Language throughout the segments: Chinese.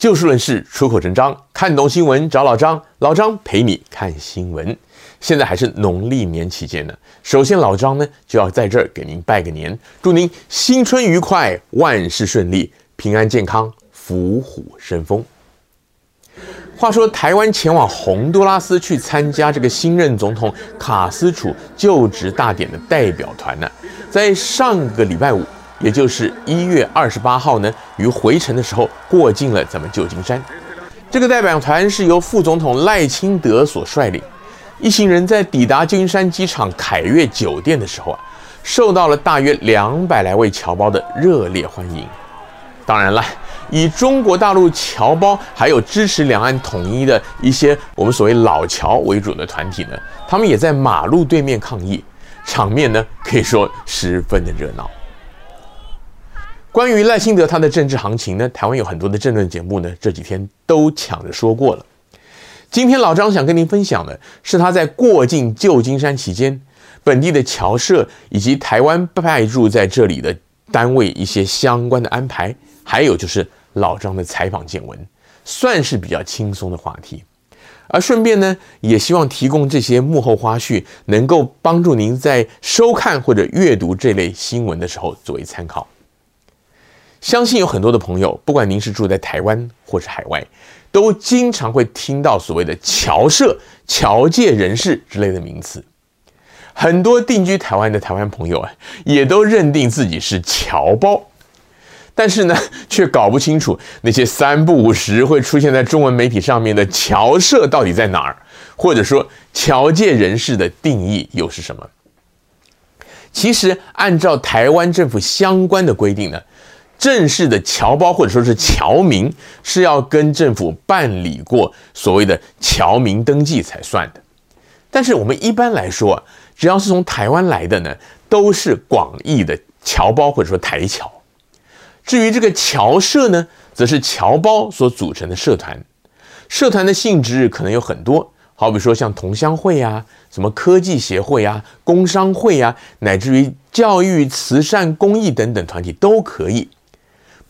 就事论事，出口成章，看懂新闻找老张，老张陪你看新闻。现在还是农历年期间呢，首先老张呢就要在这儿给您拜个年，祝您新春愉快，万事顺利，平安健康，虎虎生风。话说，台湾前往洪都拉斯去参加这个新任总统卡斯楚就职大典的代表团呢，在上个礼拜五，也就是一月二十八号呢，于回程的时候过境了咱们旧金山。这个代表团是由副总统赖清德所率领，一行人在抵达旧金山机场凯悦酒店的时候啊，受到了大约两百来位侨胞的热烈欢迎。当然了。以中国大陆侨胞还有支持两岸统一的一些我们所谓老侨为主的团体呢，他们也在马路对面抗议，场面呢可以说十分的热闹。关于赖清德他的政治行情呢，台湾有很多的政论节目呢，这几天都抢着说过了。今天老张想跟您分享的是他在过境旧金山期间，本地的侨社以及台湾派驻在这里的单位一些相关的安排，还有就是。老张的采访见闻，算是比较轻松的话题，而顺便呢，也希望提供这些幕后花絮，能够帮助您在收看或者阅读这类新闻的时候作为参考。相信有很多的朋友，不管您是住在台湾或是海外，都经常会听到所谓的侨社、侨界人士之类的名词。很多定居台湾的台湾朋友啊，也都认定自己是侨胞。但是呢，却搞不清楚那些三不五时会出现在中文媒体上面的侨社到底在哪儿，或者说侨界人士的定义又是什么？其实，按照台湾政府相关的规定呢，正式的侨胞或者说是侨民是要跟政府办理过所谓的侨民登记才算的。但是我们一般来说，只要是从台湾来的呢，都是广义的侨胞或者说台侨。至于这个侨社呢，则是侨胞所组成的社团，社团的性质可能有很多，好比说像同乡会啊、什么科技协会啊、工商会啊，乃至于教育、慈善、公益等等团体都可以。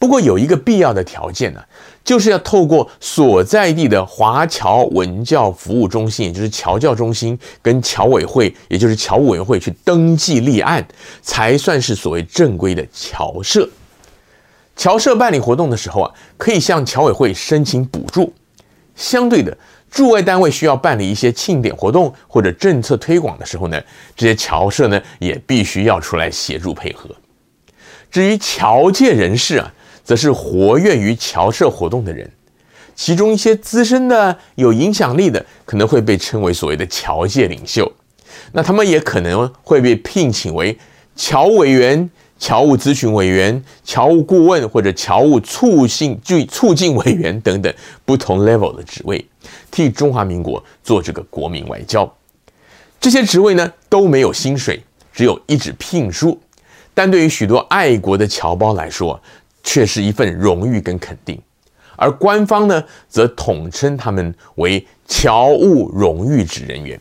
不过有一个必要的条件呢，就是要透过所在地的华侨文教服务中心，也就是侨教中心，跟侨委会，也就是侨务委员会去登记立案，才算是所谓正规的侨社。侨社办理活动的时候啊，可以向侨委会申请补助。相对的，驻外单位需要办理一些庆典活动或者政策推广的时候呢，这些侨社呢也必须要出来协助配合。至于侨界人士啊，则是活跃于侨社活动的人，其中一些资深的、有影响力的，可能会被称为所谓的侨界领袖。那他们也可能会被聘请为侨委员。侨务咨询委员、侨务顾问或者侨务促进促进委员等等不同 level 的职位，替中华民国做这个国民外交。这些职位呢都没有薪水，只有一纸聘书。但对于许多爱国的侨胞来说，却是一份荣誉跟肯定。而官方呢，则统称他们为侨务荣誉职人员。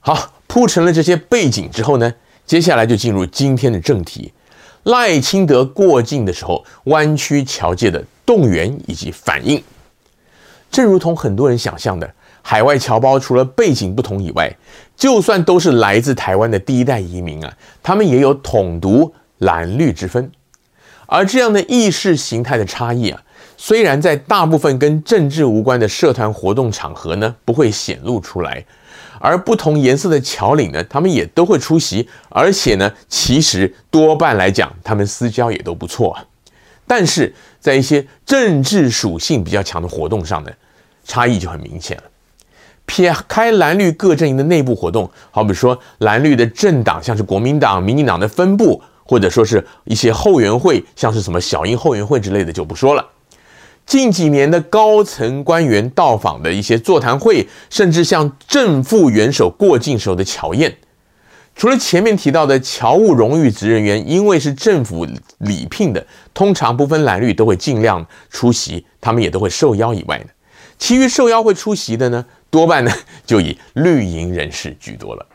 好，铺陈了这些背景之后呢，接下来就进入今天的正题，赖清德过境的时候，湾区侨界的动员以及反应。正如同很多人想象的，海外侨胞除了背景不同以外，就算都是来自台湾的第一代移民啊，他们也有统独蓝绿之分。而这样的意识形态的差异啊，虽然在大部分跟政治无关的社团活动场合呢，不会显露出来。而不同颜色的侨领呢，他们也都会出席，而且呢，其实多半来讲，他们私交也都不错啊。但是在一些政治属性比较强的活动上呢，差异就很明显了。撇开蓝绿各阵营的内部活动，好比说蓝绿的政党，像是国民党、民进党的分部，或者说是一些后援会，像是什么小英后援会之类的，就不说了。近几年的高层官员到访的一些座谈会，甚至像正副元首过境时候的乔宴，除了前面提到的侨务荣誉职人员，因为是政府礼聘的，通常不分蓝绿都会尽量出席，他们也都会受邀以外呢，其余受邀会出席的呢，多半呢就以绿营人士居多了。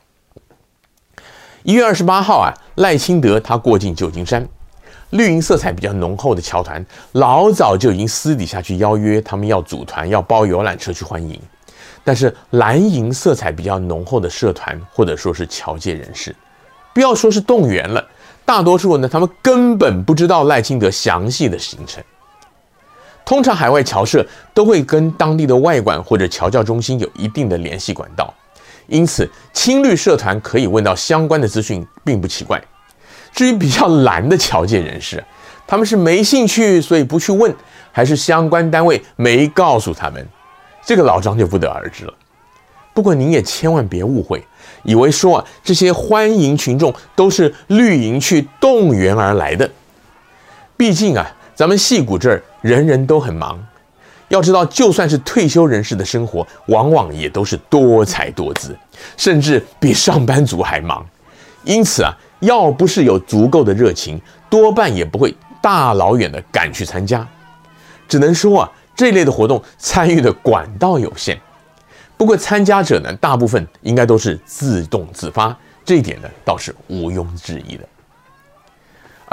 一月二十八号啊，赖清德他过境旧金山。绿营色彩比较浓厚的侨团，老早就已经私底下去邀约他们要组团，要包游览车去欢迎。但是蓝营色彩比较浓厚的社团，或者说是侨界人士，不要说是动员了，大多数呢，他们根本不知道赖清德详细的行程。通常海外侨社都会跟当地的外馆或者侨教中心有一定的联系管道，因此青绿社团可以问到相关的资讯并不奇怪。至于比较蓝的侨界人士，他们是没兴趣，所以不去问，还是相关单位没告诉他们，这个老张就不得而知了。不过您也千万别误会，以为说啊这些欢迎群众都是绿营去动员而来的，毕竟啊。咱们戏谷这儿人人都很忙，要知道，就算是退休人士的生活，往往也都是多才多姿，甚至比上班族还忙。因此啊，要不是有足够的热情，多半也不会大老远的赶去参加。只能说啊，这类的活动参与的管道有限。不过参加者呢，大部分应该都是自动自发，这一点呢，倒是毋庸置疑的。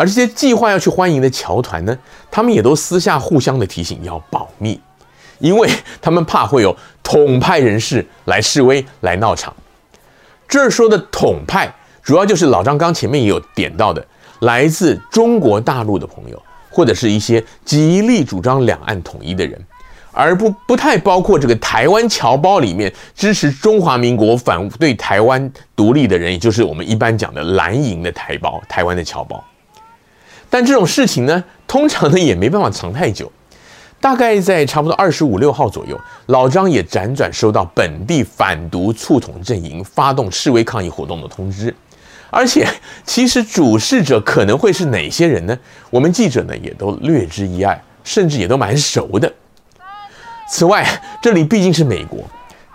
而这些计划要去欢迎的侨团呢，他们也都私下互相的提醒要保密，因为他们怕会有统派人士来示威、来闹场。这儿说的统派，主要就是老张刚前面也有点到的，来自中国大陆的朋友，或者是一些极力主张两岸统一的人，而不不太包括这个台湾侨胞里面支持中华民国、反对台湾独立的人，也就是我们一般讲的蓝营的台胞、台湾的侨胞。但这种事情呢，通常呢也没办法藏太久。大概在差不多二十五六号左右，老张也辗转收到本地反毒促统阵营发动示威抗议活动的通知。而且，其实主事者可能会是哪些人呢？我们记者呢也都略知一二，甚至也都蛮熟的。此外，这里毕竟是美国，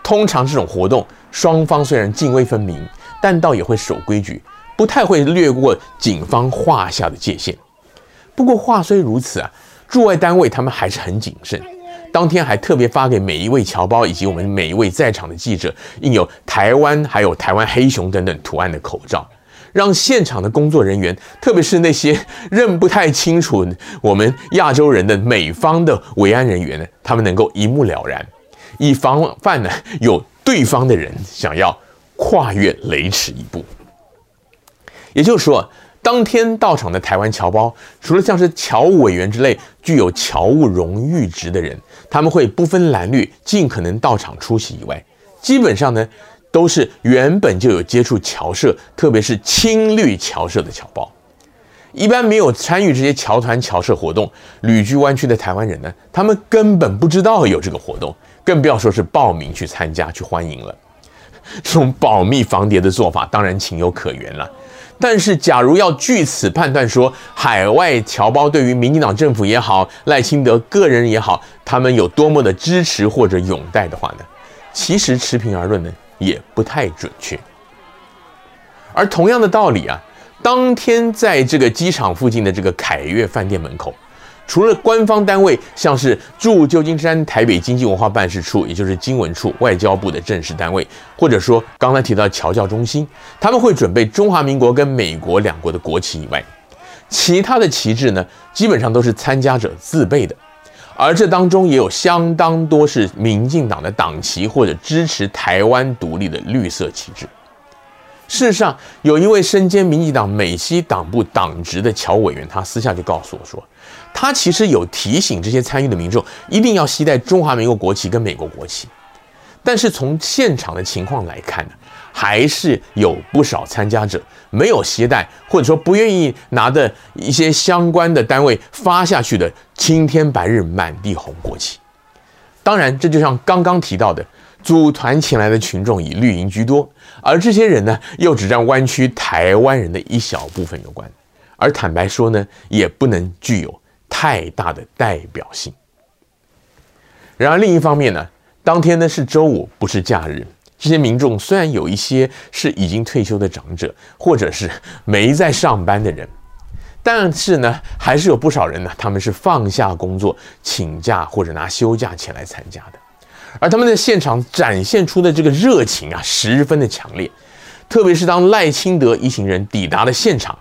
通常这种活动双方虽然泾渭分明，但倒也会守规矩，不太会略过警方画下的界限。不过话虽如此啊，驻外单位他们还是很谨慎。当天还特别发给每一位侨胞以及我们每一位在场的记者，印有台湾还有台湾黑熊等等图案的口罩，让现场的工作人员，特别是那些认不太清楚我们亚洲人的美方的维安人员呢，他们能够一目了然，以防范呢有对方的人想要跨越雷池一步。也就是说。当天到场的台湾侨胞，除了像是侨务委员之类具有侨务荣誉职的人，他们会不分蓝绿，尽可能到场出席以外，基本上呢，都是原本就有接触侨社，特别是青绿侨社的侨胞。一般没有参与这些侨团侨社活动，旅居湾区的台湾人呢，他们根本不知道有这个活动，更不要说是报名去参加去欢迎了。这种保密防谍的做法，当然情有可原了。但是，假如要据此判断说海外侨胞对于民进党政府也好，赖清德个人也好，他们有多么的支持或者拥戴的话呢？其实持平而论呢，也不太准确。而同样的道理啊，当天在这个机场附近的这个凯悦饭店门口。除了官方单位，像是驻旧金山台北经济文化办事处，也就是经文处，外交部的正式单位，或者说刚才提到侨教中心，他们会准备中华民国跟美国两国的国旗以外，其他的旗帜呢，基本上都是参加者自备的，而这当中也有相当多是民进党的党旗或者支持台湾独立的绿色旗帜。事实上，有一位身兼民进党美西党部党职的侨委员，他私下就告诉我说，他其实有提醒这些参与的民众一定要携带中华民国国旗跟美国国旗，但是从现场的情况来看呢，还是有不少参加者没有携带，或者说不愿意拿的一些相关的单位发下去的青天白日满地红国旗。当然，这就像刚刚提到的。组团请来的群众以绿营居多，而这些人呢，又只占湾区台湾人的一小部分有关，而坦白说呢，也不能具有太大的代表性。然而另一方面呢，当天呢是周五，不是假日，这些民众虽然有一些是已经退休的长者，或者是没在上班的人，但是呢，还是有不少人呢，他们是放下工作，请假或者拿休假前来参加的。而他们在现场展现出的这个热情啊，十分的强烈。特别是当赖清德一行人抵达了现场，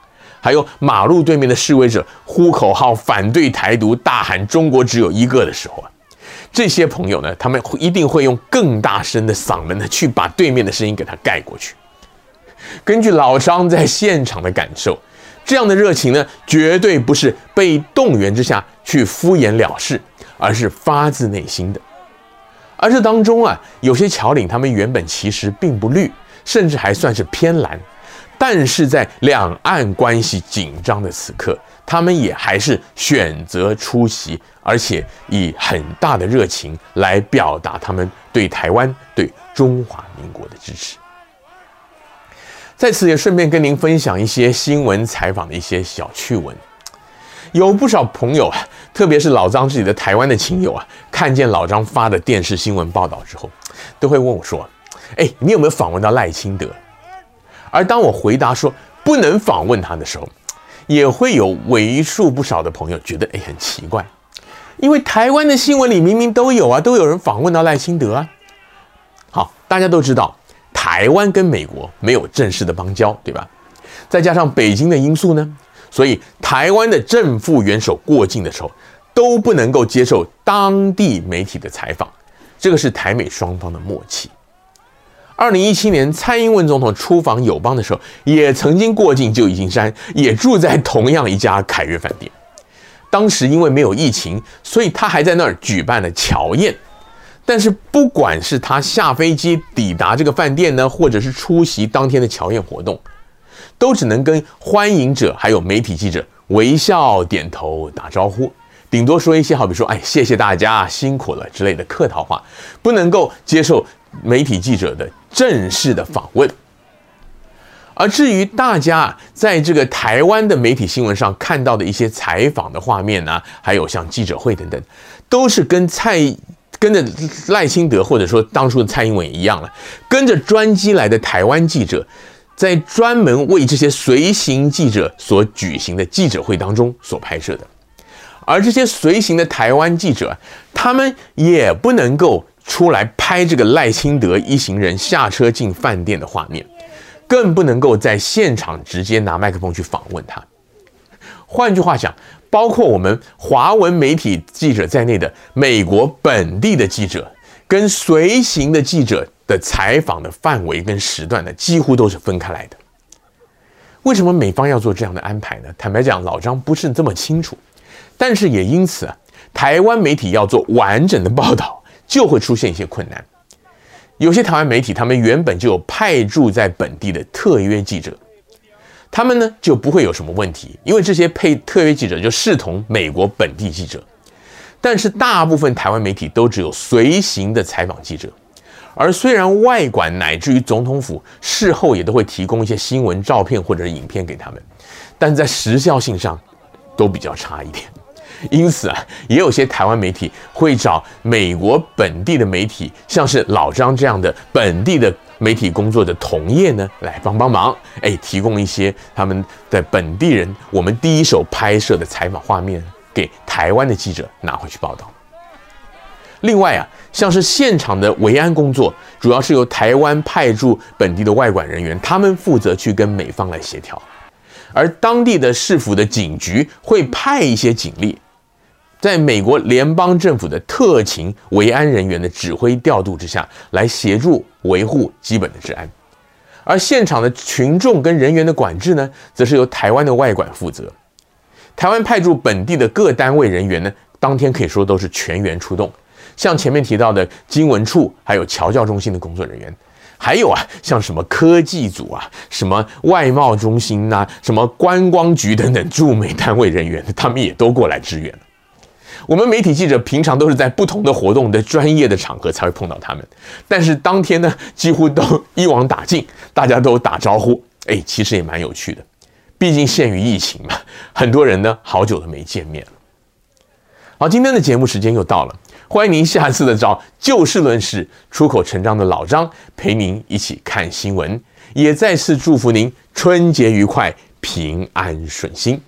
还有马路对面的示威者呼口号反对台独，大喊“中国只有一个”的时候啊，这些朋友呢，他们一定会用更大声的嗓门呢，去把对面的声音给他盖过去。根据老张在现场的感受，这样的热情呢，绝对不是被动员之下去敷衍了事，而是发自内心的。而这当中啊，有些侨领他们原本其实并不绿，甚至还算是偏蓝，但是在两岸关系紧张的此刻，他们也还是选择出席，而且以很大的热情来表达他们对台湾、对中华民国的支持。在此也顺便跟您分享一些新闻采访的一些小趣闻。有不少朋友啊，特别是老张自己的台湾的亲友啊，看见老张发的电视新闻报道之后，都会问我说：“哎，你有没有访问到赖清德？”而当我回答说不能访问他的时候，也会有为数不少的朋友觉得哎很奇怪，因为台湾的新闻里明明都有啊，都有人访问到赖清德啊。好，大家都知道。台湾跟美国没有正式的邦交，对吧？再加上北京的因素呢，所以台湾的正副元首过境的时候都不能够接受当地媒体的采访，这个是台美双方的默契。二零一七年蔡英文总统出访友邦的时候，也曾经过境旧金山，也住在同样一家凯悦饭店。当时因为没有疫情，所以他还在那儿举办了侨宴。但是，不管是他下飞机抵达这个饭店呢，或者是出席当天的侨宴活动，都只能跟欢迎者还有媒体记者微笑点头打招呼，顶多说一些好比说“哎，谢谢大家辛苦了”之类的客套话，不能够接受媒体记者的正式的访问。而至于大家在这个台湾的媒体新闻上看到的一些采访的画面啊，还有像记者会等等，都是跟蔡。跟着赖清德，或者说当初的蔡英文一样了，跟着专机来的台湾记者，在专门为这些随行记者所举行的记者会当中所拍摄的，而这些随行的台湾记者，他们也不能够出来拍这个赖清德一行人下车进饭店的画面，更不能够在现场直接拿麦克风去访问他。换句话讲。包括我们华文媒体记者在内的美国本地的记者，跟随行的记者的采访的范围跟时段呢，几乎都是分开来的。为什么美方要做这样的安排呢？坦白讲，老张不是这么清楚。但是也因此啊，台湾媒体要做完整的报道，就会出现一些困难。有些台湾媒体他们原本就有派驻在本地的特约记者。他们呢就不会有什么问题，因为这些配特约记者就视同美国本地记者。但是大部分台湾媒体都只有随行的采访记者，而虽然外管乃至于总统府事后也都会提供一些新闻照片或者影片给他们，但在时效性上都比较差一点。因此啊，也有些台湾媒体会找美国本地的媒体，像是老张这样的本地的。媒体工作的同业呢，来帮帮忙，哎，提供一些他们在本地人我们第一手拍摄的采访画面给台湾的记者拿回去报道。另外啊，像是现场的维安工作，主要是由台湾派驻本地的外管人员，他们负责去跟美方来协调，而当地的市府的警局会派一些警力。在美国联邦政府的特勤维安人员的指挥调度之下，来协助维护基本的治安，而现场的群众跟人员的管制呢，则是由台湾的外管负责。台湾派驻本地的各单位人员呢，当天可以说都是全员出动，像前面提到的经文处，还有侨教中心的工作人员，还有啊，像什么科技组啊，什么外贸中心呐、什么观光局等等驻美单位人员，他们也都过来支援。我们媒体记者平常都是在不同的活动的专业的场合才会碰到他们，但是当天呢，几乎都一网打尽，大家都打招呼，哎，其实也蛮有趣的。毕竟限于疫情嘛，很多人呢好久都没见面了。好，今天的节目时间又到了，欢迎您下次的找就事论事、出口成章的老张陪您一起看新闻，也再次祝福您春节愉快、平安顺心。